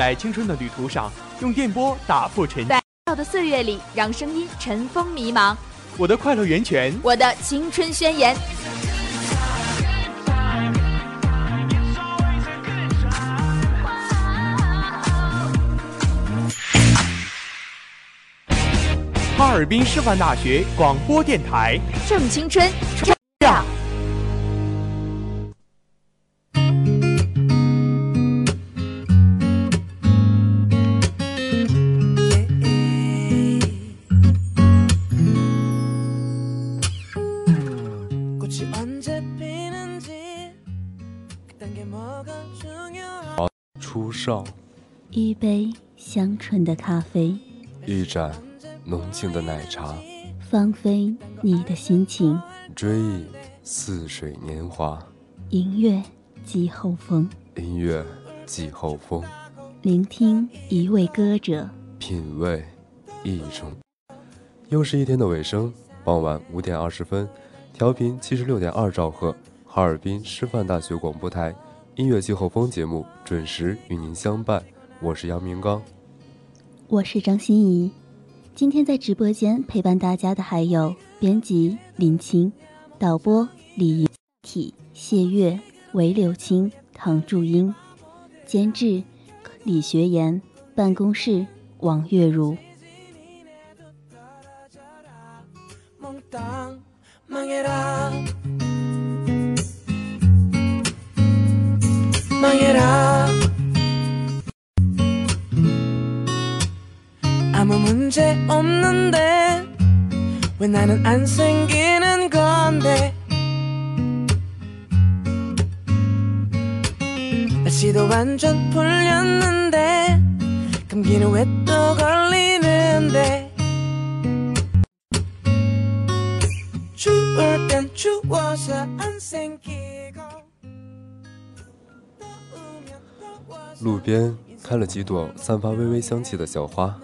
在青春的旅途上，用电波打破沉寂。在到的岁月里，让声音尘封迷茫。我的快乐源泉，我的青春宣言。哈尔滨师范大学广播电台，正青春，初上，一杯香醇的咖啡，一盏浓情的奶茶，放飞你的心情。追忆似水年华，音乐季后风，音乐季后风，聆听一位歌者，品味一种。又是一天的尾声，傍晚五点二十分，调频七十六点二兆赫，哈尔滨师范大学广播台音乐季后风节目准时与您相伴。我是杨明刚，我是张欣怡。今天在直播间陪伴大家的还有编辑林青、导播李体、谢月、韦柳青、唐祝英，监制李学言，办公室王月如。 아무 문제 없는데 왜 나는 안 생기는 건데? 날씨도 완전 풀렸는데 감기는 왜 또 걸리는데? 추울 땐 추워서 안 생기 路边开了几朵散发微微香气的小花，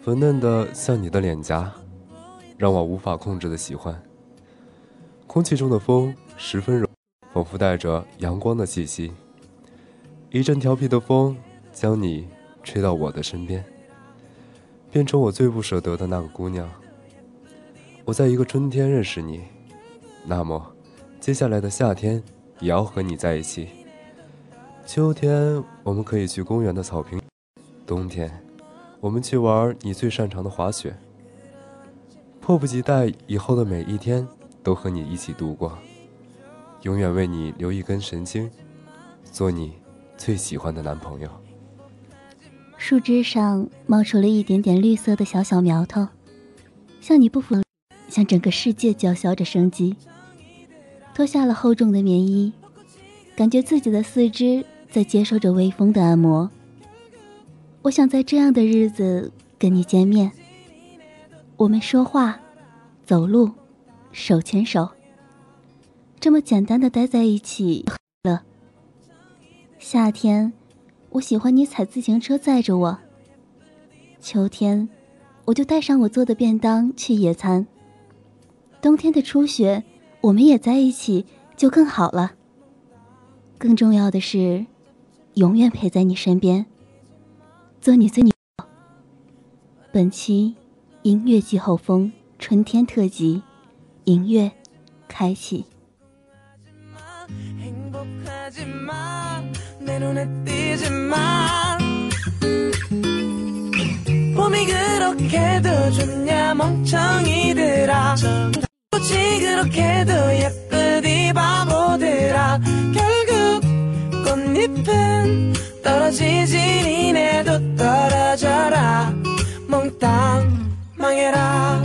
粉嫩的像你的脸颊，让我无法控制的喜欢。空气中的风十分柔，仿佛带着阳光的气息。一阵调皮的风将你吹到我的身边，变成我最不舍得的那个姑娘。我在一个春天认识你，那么接下来的夏天也要和你在一起。秋天，我们可以去公园的草坪；冬天，我们去玩你最擅长的滑雪。迫不及待以后的每一天都和你一起度过，永远为你留一根神经，做你最喜欢的男朋友。树枝上冒出了一点点绿色的小小苗头，像你不服，像整个世界叫嚣着生机。脱下了厚重的棉衣，感觉自己的四肢在接受着微风的按摩。我想在这样的日子跟你见面，我们说话、走路、手牵手，这么简单的待在一起了。夏天。我喜欢你踩自行车载着我。秋天，我就带上我做的便当去野餐。冬天的初雪，我们也在一起，就更好了。更重要的是，永远陪在你身边，做你最女。本期音乐季后风春天特辑，音乐开启。 잎은 떨어지지 니네도 떨어져라. 몽땅 망해라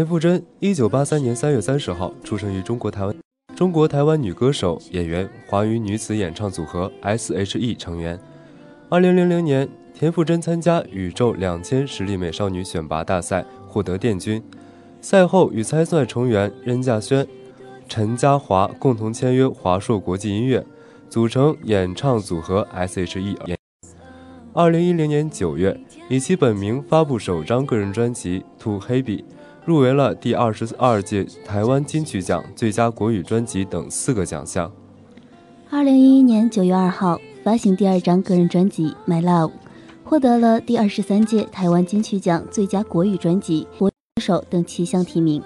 田馥甄，一九八三年三月三十号出生于中国台湾，中国台湾女歌手、演员，华语女子演唱组合 S.H.E 成员。二零零零年，田馥甄参加宇宙两千实力美少女选拔大赛，获得殿军。赛后与参赛成员任稼萱、陈嘉华共同签约华硕国际音乐，组成演唱组合 S.H.E。二零一零年九月，以其本名发布首张个人专辑《To Happy》。入围了第二十二届台湾金曲奖最佳国语专辑等四个奖项。二零一一年九月二号发行第二张个人专辑《My Love》，获得了第二十三届台湾金曲奖最佳国语专辑、国歌手等七项提名。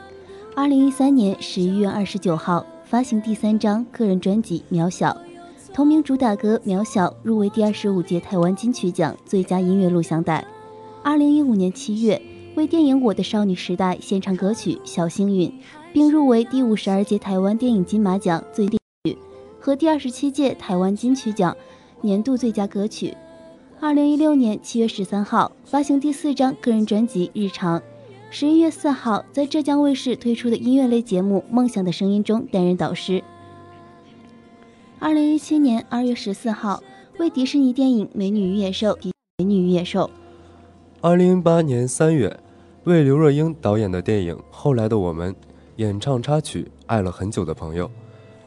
二零一三年十一月二十九号发行第三张个人专辑《渺小》，同名主打歌《渺小》入围第二十五届台湾金曲奖最佳音乐录像带。二零一五年七月。为电影《我的少女时代》献唱歌曲《小幸运》，并入围第五十二届台湾电影金马奖最电曲和第二十七届台湾金曲奖年度最佳歌曲。二零一六年七月十三号发行第四张个人专辑《日常》，十一月四号在浙江卫视推出的音乐类节目《梦想的声音》中担任导师。二零一七年二月十四号为迪士尼电影《美女与野兽》《美女与野兽》。二零一八年三月。为刘若英导演的电影《后来的我们》演唱插曲《爱了很久的朋友》，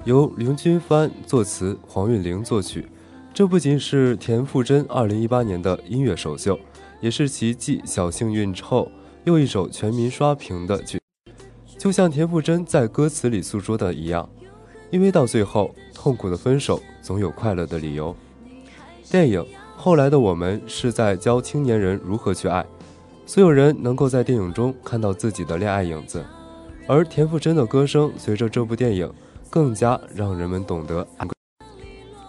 由林君帆作词，黄韵玲作曲。这不仅是田馥甄2018年的音乐首秀，也是其继《小幸运》之后又一首全民刷屏的曲。就像田馥甄在歌词里诉说的一样，因为到最后，痛苦的分手总有快乐的理由。电影《后来的我们》是在教青年人如何去爱。所有人能够在电影中看到自己的恋爱影子，而田馥甄的歌声随着这部电影更加让人们懂得。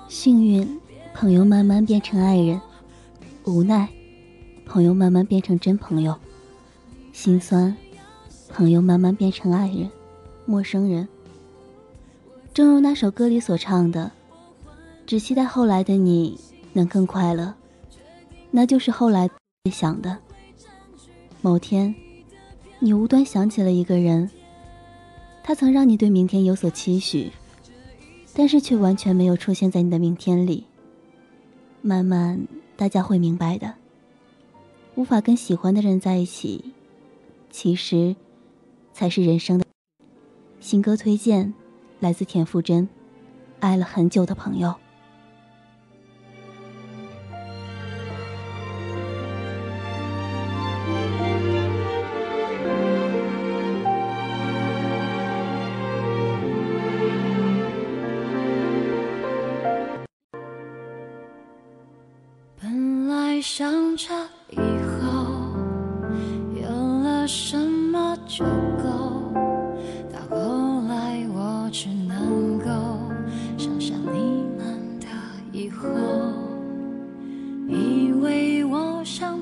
幸运，朋友慢慢变成爱人；无奈，朋友慢慢变成真朋友；心酸，朋友慢慢变成爱人、陌生人。正如那首歌里所唱的：“只期待后来的你能更快乐。”那就是后来想的。某天，你无端想起了一个人，他曾让你对明天有所期许，但是却完全没有出现在你的明天里。慢慢，大家会明白的。无法跟喜欢的人在一起，其实才是人生的。新歌推荐，来自田馥甄，《爱了很久的朋友》。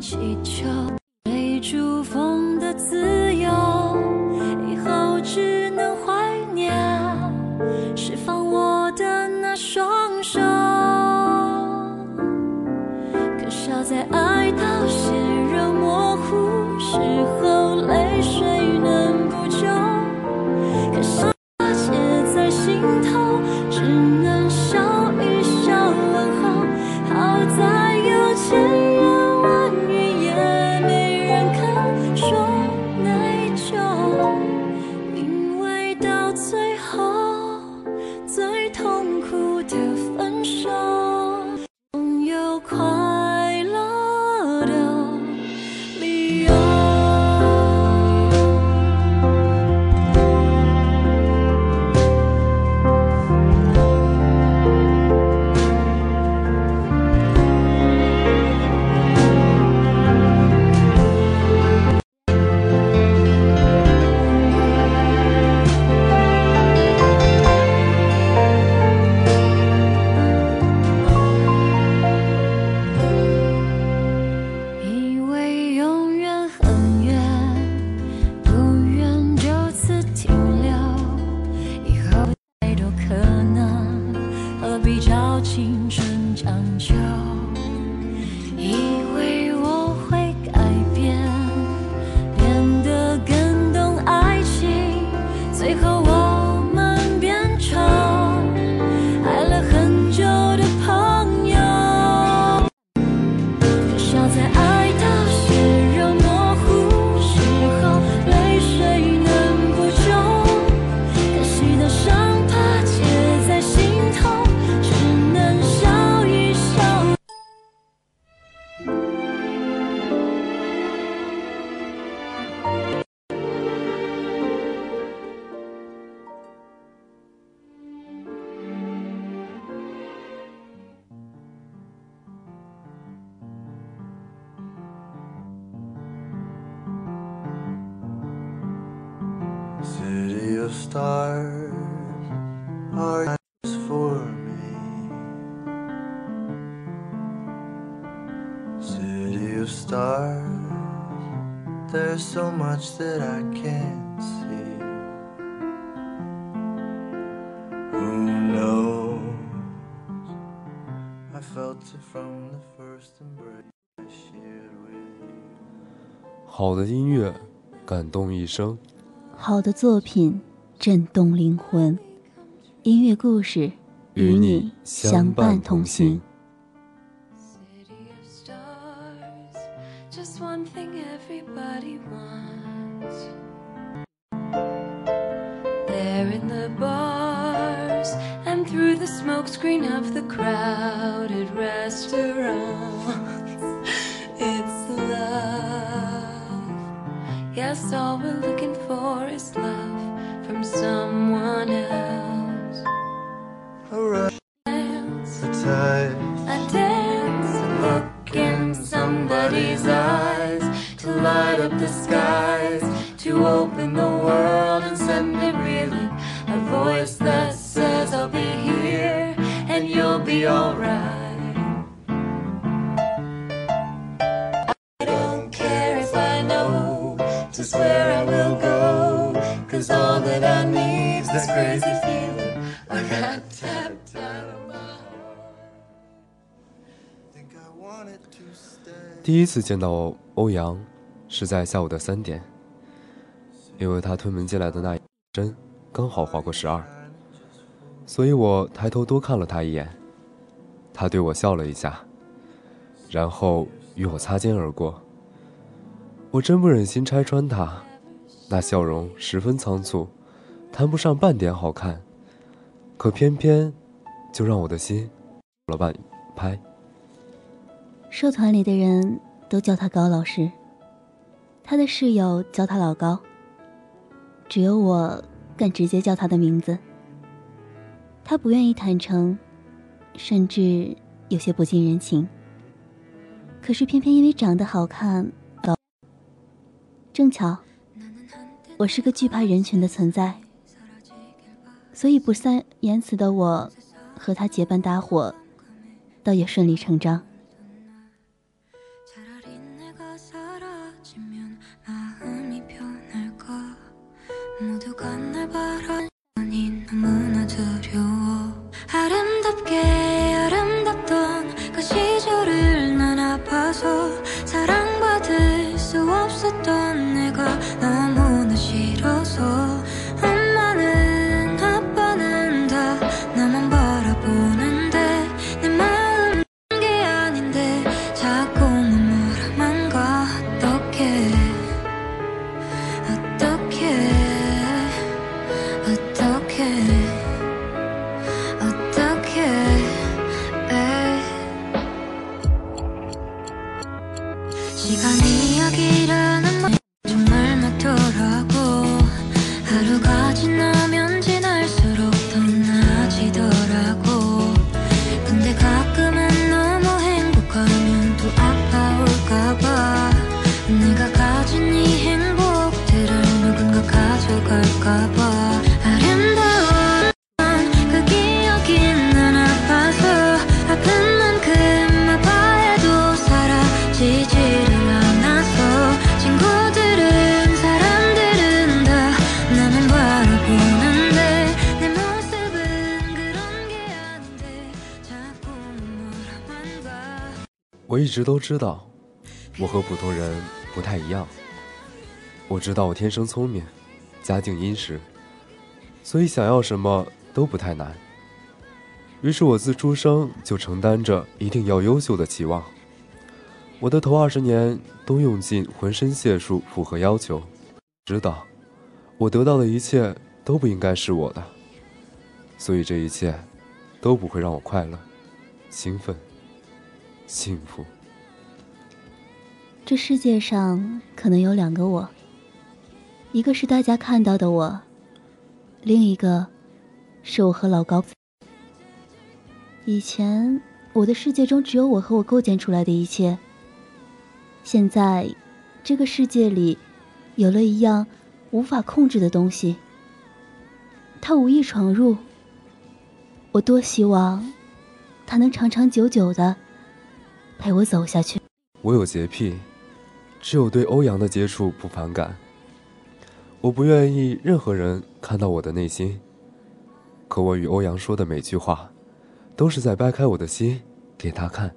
祈求 of stars, there's so much that I can't see. Who knows? I felt it from the first embrace I shared with you. 好的音乐，感动一生。好的作品震动灵魂，音乐故事与你相伴同行。Know just where I will go, cause all that I need is this crazy feeling. I got tapped out of my heart. think I wanted to stay. 第一次见到欧阳，是在下午的三点，因为他推门进来的那一针刚好划过十二，所以我抬头多看了他一眼。他对我笑了一下，然后与我擦肩而过。我真不忍心拆穿他，那笑容十分仓促，谈不上半点好看，可偏偏就让我的心有了半拍。社团里的人都叫他高老师，他的室友叫他老高，只有我敢直接叫他的名字。他不愿意坦诚，甚至有些不近人情。可是偏偏因为长得好看，正巧，我是个惧怕人群的存在，所以不善言辞的我，和他结伴搭伙，倒也顺理成章。我一直都知道，我和普通人不太一样。我知道我天生聪明，家境殷实，所以想要什么都不太难。于是我自出生就承担着一定要优秀的期望。我的头二十年都用尽浑身解数符合要求，知道我得到的一切都不应该是我的，所以这一切都不会让我快乐、兴奋、幸福。这世界上可能有两个我，一个是大家看到的我，另一个是我和老高。以前我的世界中只有我和我构建出来的一切，现在这个世界里有了一样无法控制的东西，他无意闯入，我多希望他能长长久久的陪我走下去。我有洁癖，只有对欧阳的接触不反感。我不愿意任何人看到我的内心，可我与欧阳说的每句话，都是在掰开我的心给他看。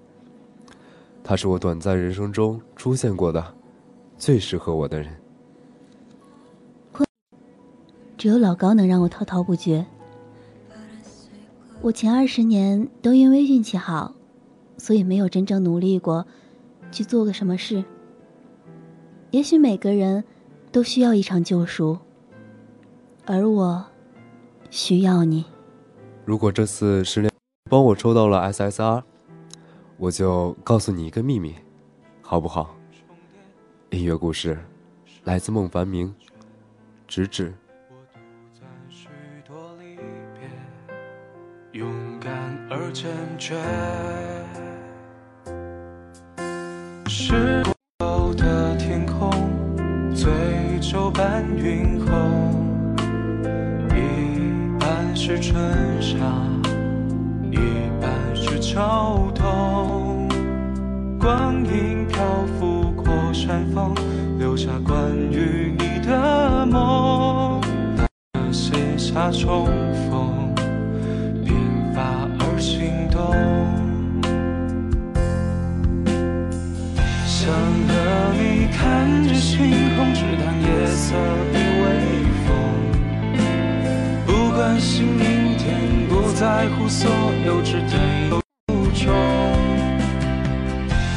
他是我短暂人生中出现过的最适合我的人。只有老高能让我滔滔不绝。我前二十年都因为运气好，所以没有真正努力过去做个什么事。也许每个人都需要一场救赎，而我需要你。如果这次失恋帮我抽到了 SSR，我就告诉你一个秘密，好不好？音乐故事来自孟凡明，直指。勇敢而坚决，是过的天空，醉酒伴云后，一半是春夏，一半是秋冬。光阴漂浮过山峰，留下关于你的梦，写下重逢。想和你看着星空，只谈夜色与微风，不关心明天，不在乎所有，只对有衷。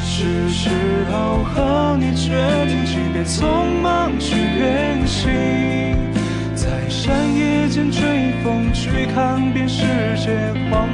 是时候和你决定，即便匆忙去远行，在山野间追风，去看遍世界黄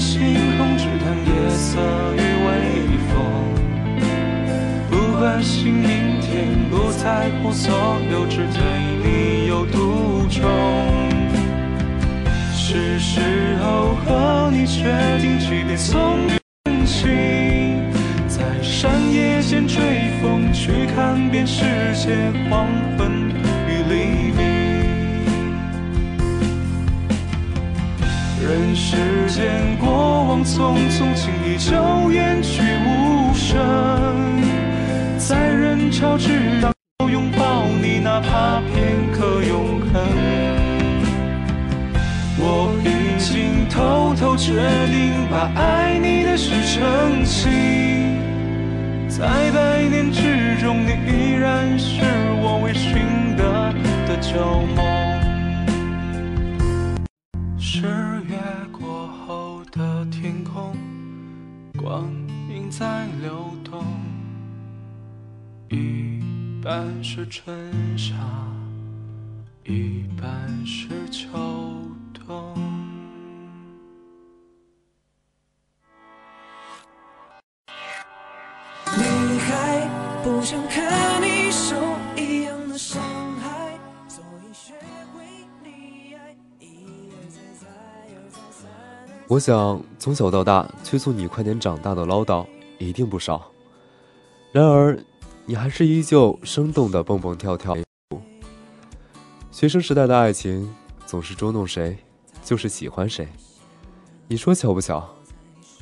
星空，只谈夜色与微风。不关心明天，不在乎所有，只对你有独钟。是时候和你确定，即便送远行，在山野间吹风，去看遍世界黄昏。匆匆轻易就远去无声。在人潮之上拥抱你哪怕片刻永恒。我已经偷偷决定把爱你的事澄清。在百年之中你依然是我未寻得的旧梦春夏，一半是秋冬。女孩不想看你受一样的伤害，所以学会溺爱，一而再，再而三。我想从小到大催促你快点长大的唠叨一定不少，然而。你还是依旧生动的蹦蹦跳跳。学生时代的爱情总是捉弄谁，就是喜欢谁。你说巧不巧？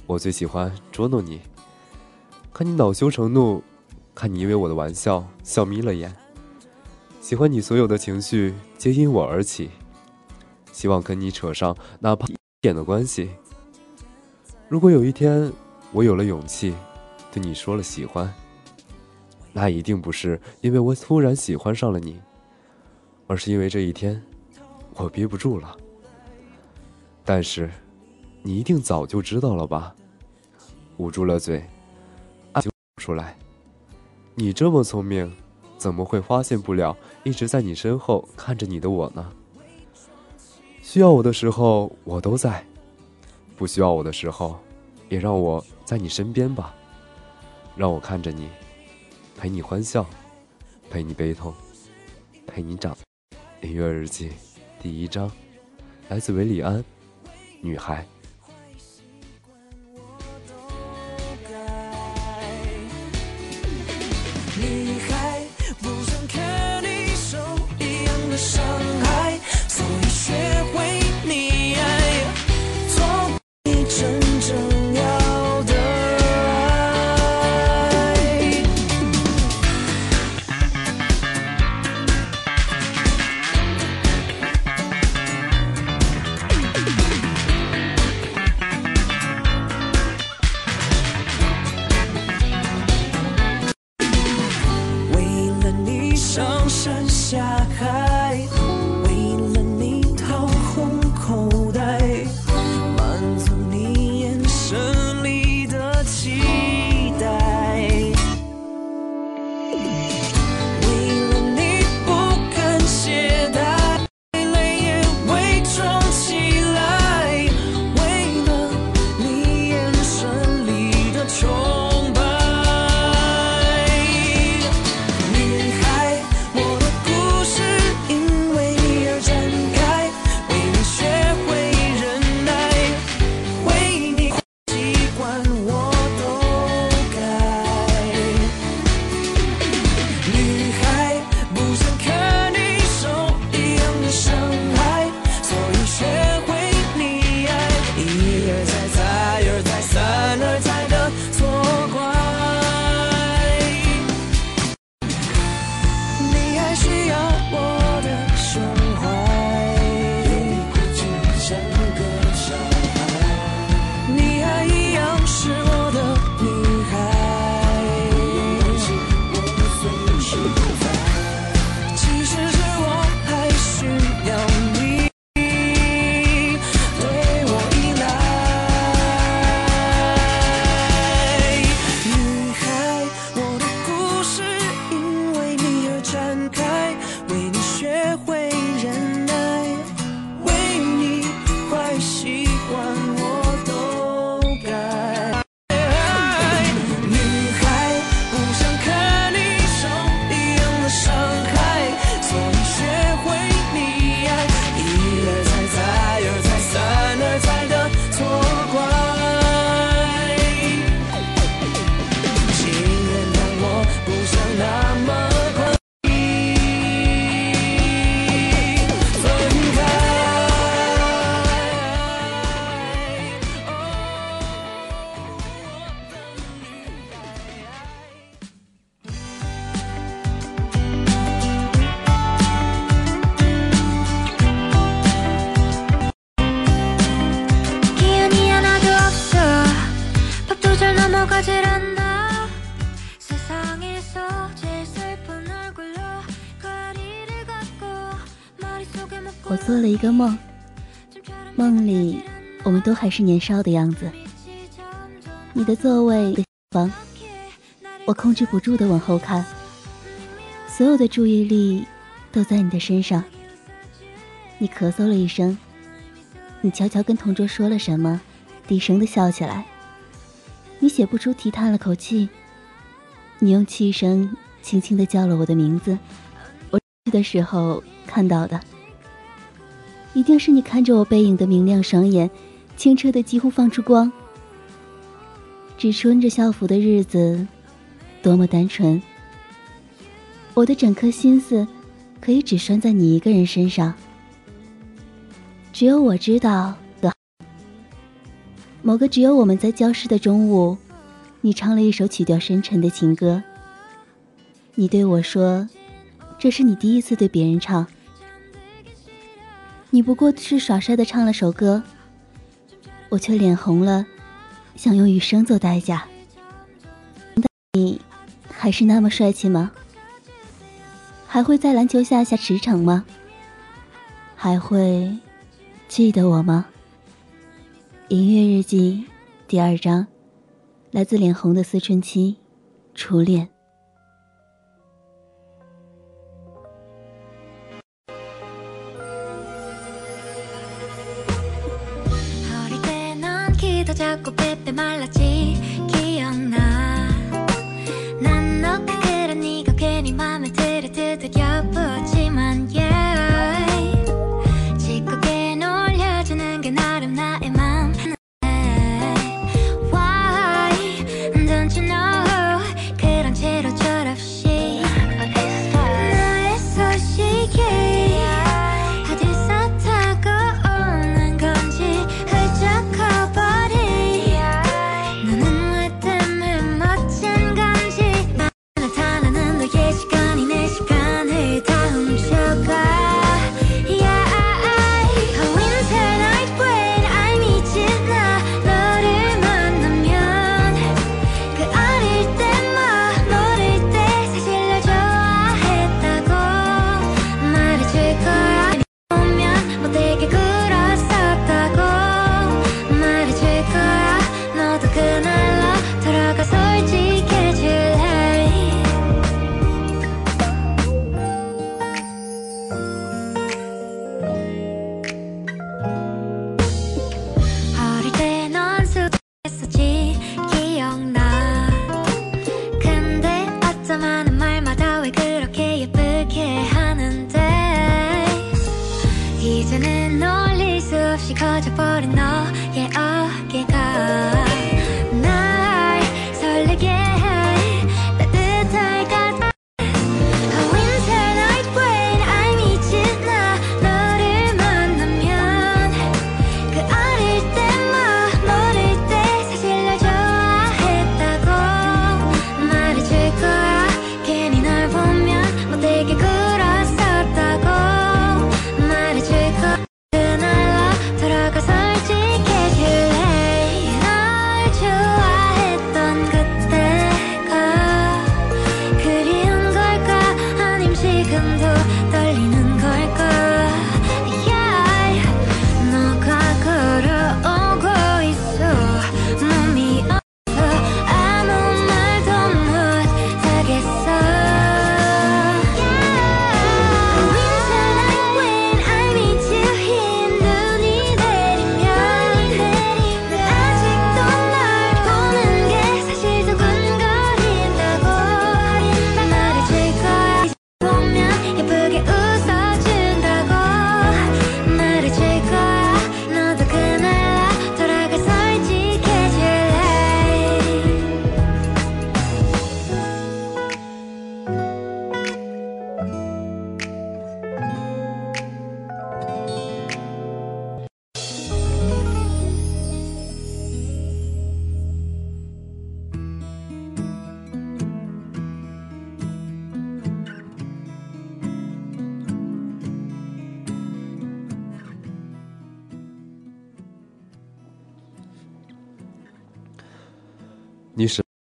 我最喜欢捉弄你，看你恼羞成怒，看你因为我的玩笑笑眯了眼。喜欢你所有的情绪皆因我而起，希望跟你扯上哪怕一点的关系。如果有一天我有了勇气，你说了喜欢。那一定不是因为我突然喜欢上了你，而是因为这一天，我憋不住了。但是，你一定早就知道了吧？捂住了嘴，就出来。你这么聪明，怎么会发现不了一直在你身后看着你的我呢？需要我的时候我都在，不需要我的时候，也让我在你身边吧。让我看着你，陪你欢笑，陪你悲痛，陪你长。音乐日记，第一章，来自维里安，女孩。都还是年少的样子。你的座位的房，我控制不住的往后看，所有的注意力都在你的身上。你咳嗽了一声，你悄悄跟同桌说了什么，低声的笑起来。你写不出题，叹了口气，你用气声轻轻的叫了我的名字。我去的时候看到的。一定是你看着我背影的明亮双眼，清澈的几乎放出光。只穿着校服的日子，多么单纯。我的整颗心思，可以只拴在你一个人身上。只有我知道的。某个只有我们在教室的中午，你唱了一首曲调深沉的情歌。你对我说，这是你第一次对别人唱。你不过是耍帅的唱了首歌，我却脸红了，想用余生做代价。你还是那么帅气吗？还会在篮球下下驰骋吗？还会记得我吗？音乐日记第二章，来自脸红的思春期，初恋。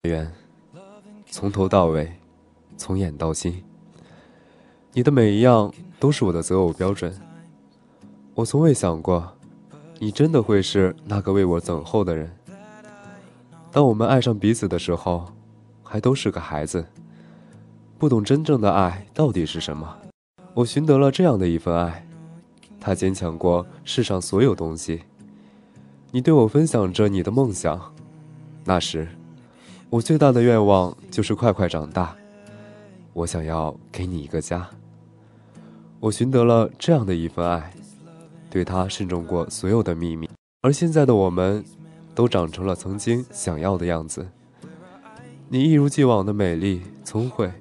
缘，从头到尾，从眼到心。你的每一样都是我的择偶标准。我从未想过，你真的会是那个为我等候的人。当我们爱上彼此的时候，还都是个孩子，不懂真正的爱到底是什么。我寻得了这样的一份爱，它坚强过世上所有东西。你对我分享着你的梦想，那时。我最大的愿望就是快快长大，我想要给你一个家。我寻得了这样的一份爱，对他慎重过所有的秘密。而现在的我们，都长成了曾经想要的样子。你一如既往的美丽聪慧，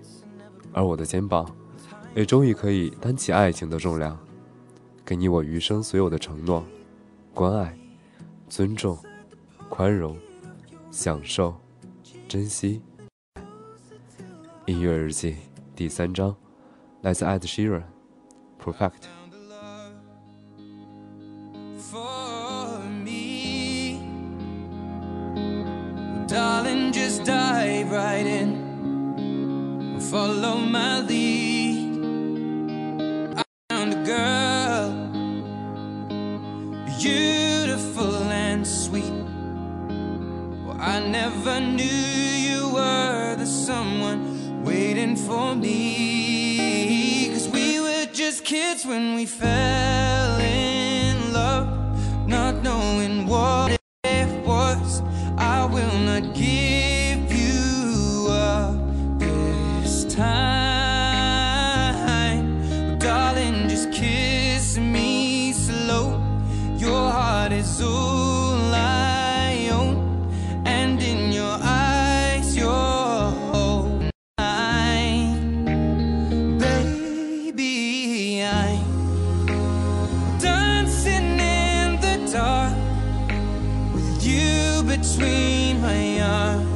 而我的肩膀，也终于可以担起爱情的重量，给你我余生所有的承诺、关爱、尊重、宽容、享受。珍惜。音乐日记第三章，来自 Ed Sheeran，《Perfect》。Darling, just dive right in. Follow my lead. I found a girl, beautiful and sweet. Well, I never knew. when we fell between my arms.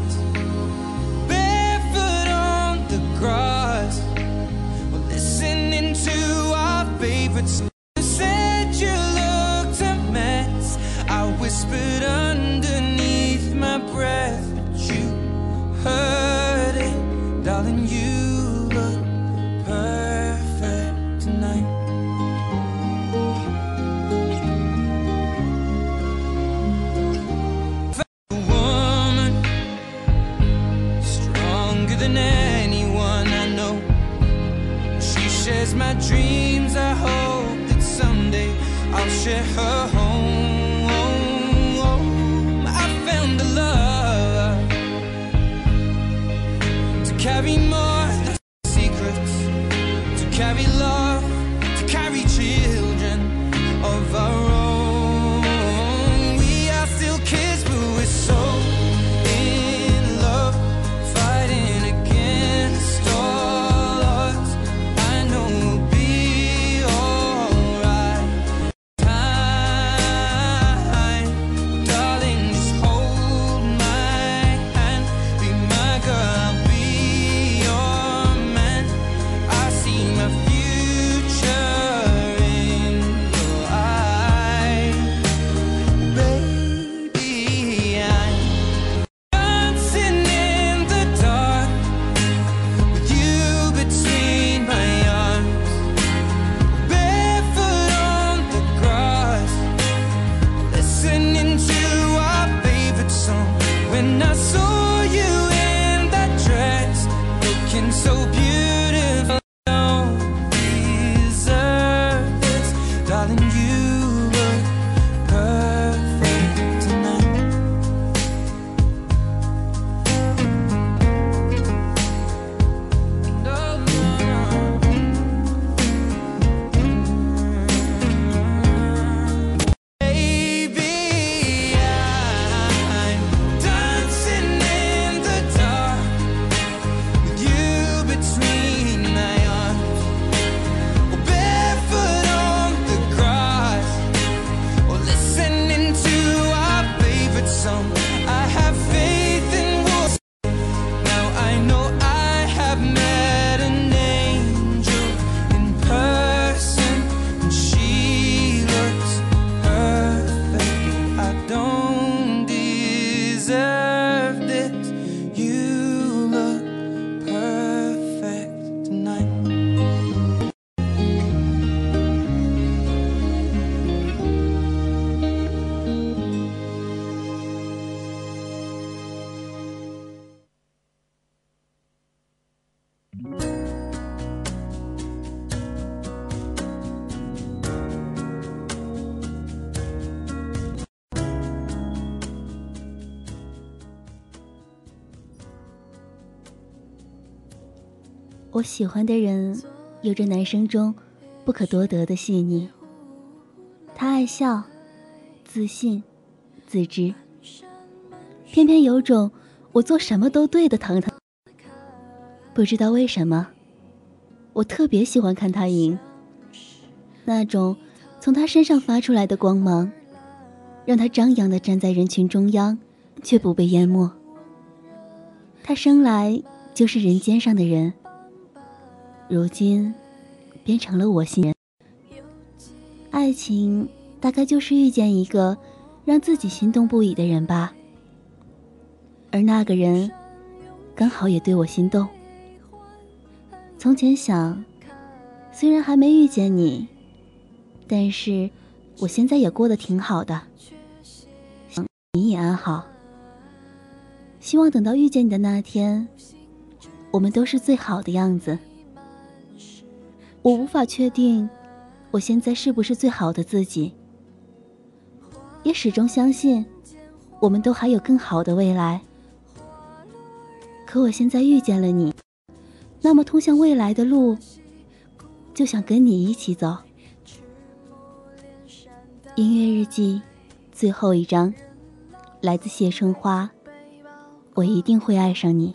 我喜欢的人有着男生中不可多得的细腻。他爱笑自信自知。偏偏有种我做什么都对的疼疼不知道为什么我特别喜欢看他赢。那种从他身上发出来的光芒让他张扬的站在人群中央却不被淹没。他生来就是人间上的人如今，变成了我心人。爱情大概就是遇见一个让自己心动不已的人吧，而那个人刚好也对我心动。从前想，虽然还没遇见你，但是我现在也过得挺好的。想你也安好，希望等到遇见你的那天，我们都是最好的样子。我无法确定，我现在是不是最好的自己，也始终相信，我们都还有更好的未来。可我现在遇见了你，那么通向未来的路，就想跟你一起走。音乐日记，最后一章，来自谢春花。我一定会爱上你。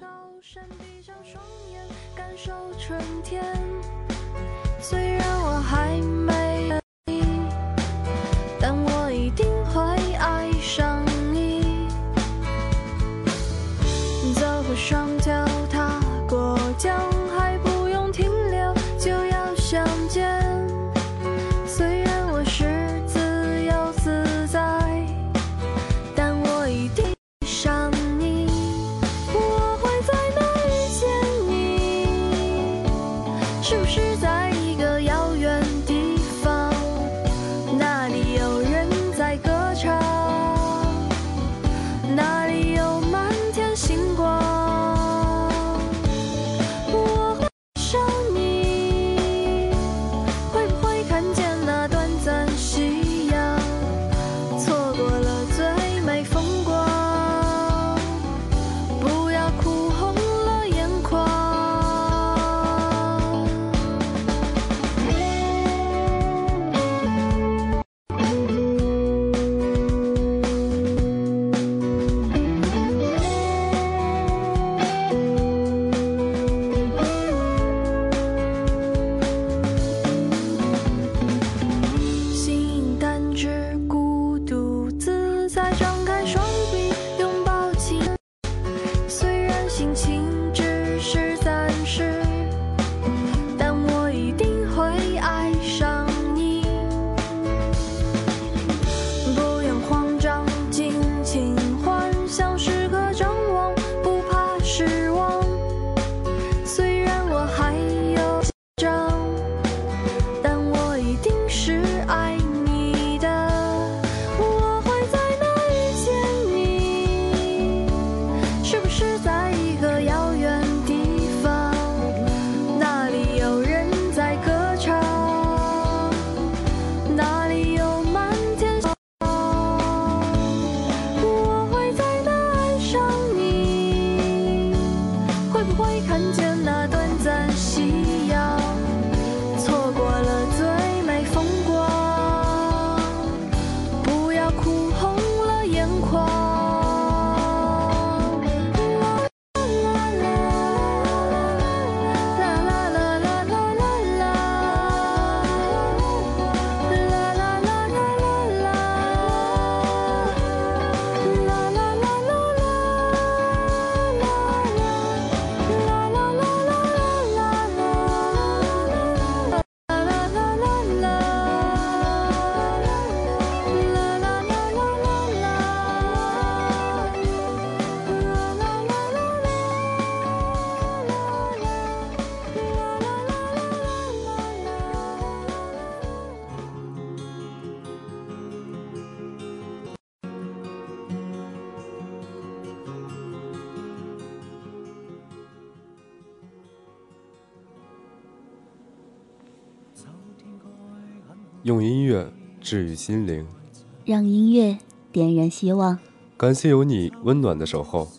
用音乐治愈心灵，让音乐点燃希望。感谢有你温暖的守候。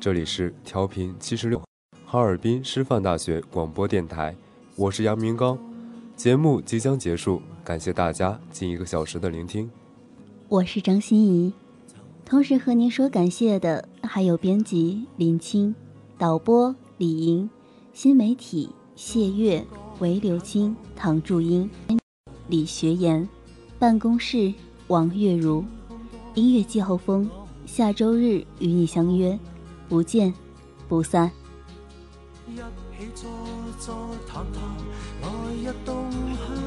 这里是调频七十六，哈尔滨师范大学广播电台，我是杨明刚。节目即将结束，感谢大家近一个小时的聆听。我是张欣怡，同时和您说感谢的还有编辑林青、导播李莹、新媒体谢月、韦刘青、唐祝英、李学言、办公室王月如、音乐季候风，下周日与你相约，不见不散。一起坐坐談談來日东向。